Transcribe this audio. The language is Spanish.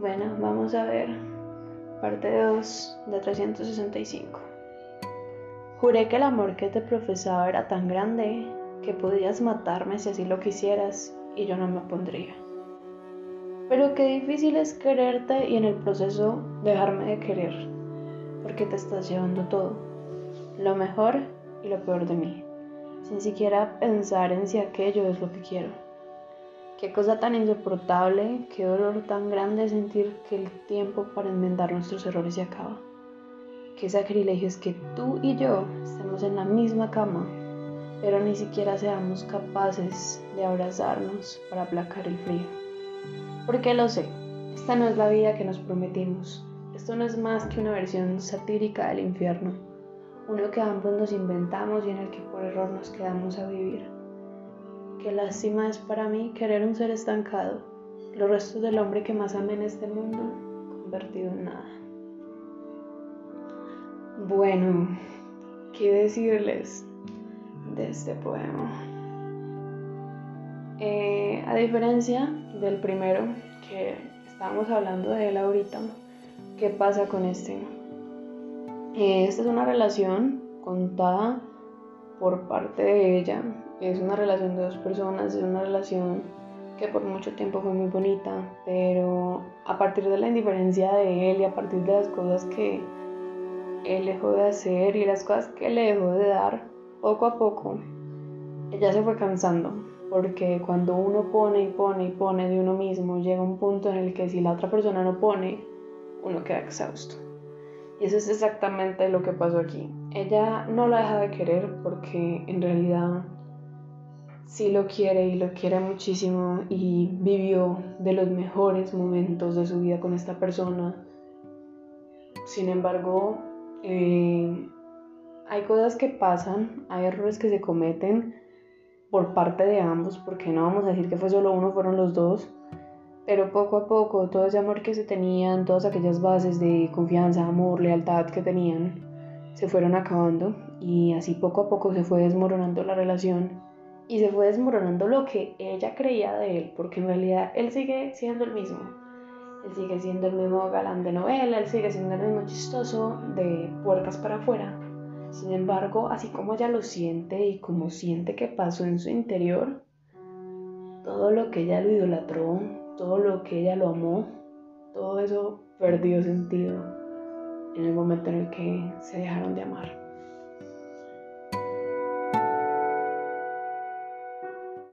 vamos a ver parte 2 de 365. Juré que el amor que te profesaba era tan grande que podías matarme si así lo quisieras y yo no me opondría. Pero qué difícil es quererte y en el proceso dejarme de querer, porque te estás llevando todo, lo mejor y lo peor de mí, sin siquiera pensar en si aquello es lo que quiero. Qué cosa tan insoportable, qué dolor tan grande sentir que el tiempo para enmendar nuestros errores se acaba. Qué sacrilegio es que tú y yo estemos en la misma cama, pero ni siquiera seamos capaces de abrazarnos para aplacar el frío. Porque lo sé, esta no es la vida que nos prometimos. Esto no es más que una versión satírica del infierno, uno que ambos nos inventamos y en el que por error nos quedamos a vivir. Qué lástima es para mí querer un ser estancado, los restos del hombre que más amé en este mundo, convertido en nada. Bueno, ¿qué decirles de este poema? Eh, a diferencia del primero, que estábamos hablando de él ahorita, ¿qué pasa con este? Eh, esta es una relación contada por parte de ella es una relación de dos personas, es una relación que por mucho tiempo fue muy bonita, pero a partir de la indiferencia de él y a partir de las cosas que él dejó de hacer y las cosas que le dejó de dar, poco a poco, ella se fue cansando, porque cuando uno pone y pone y pone de uno mismo, llega un punto en el que si la otra persona no pone, uno queda exhausto. Y eso es exactamente lo que pasó aquí. Ella no la deja de querer porque en realidad sí lo quiere y lo quiere muchísimo y vivió de los mejores momentos de su vida con esta persona. Sin embargo, eh, hay cosas que pasan, hay errores que se cometen por parte de ambos, porque no vamos a decir que fue solo uno, fueron los dos, pero poco a poco todo ese amor que se tenían, todas aquellas bases de confianza, amor, lealtad que tenían, se fueron acabando y así poco a poco se fue desmoronando la relación y se fue desmoronando lo que ella creía de él, porque en realidad él sigue siendo el mismo. Él sigue siendo el mismo galán de novela, él sigue siendo el mismo chistoso de puertas para afuera. Sin embargo, así como ella lo siente y como siente que pasó en su interior, todo lo que ella lo idolatró, todo lo que ella lo amó, todo eso perdió sentido en el momento en el que se dejaron de amar.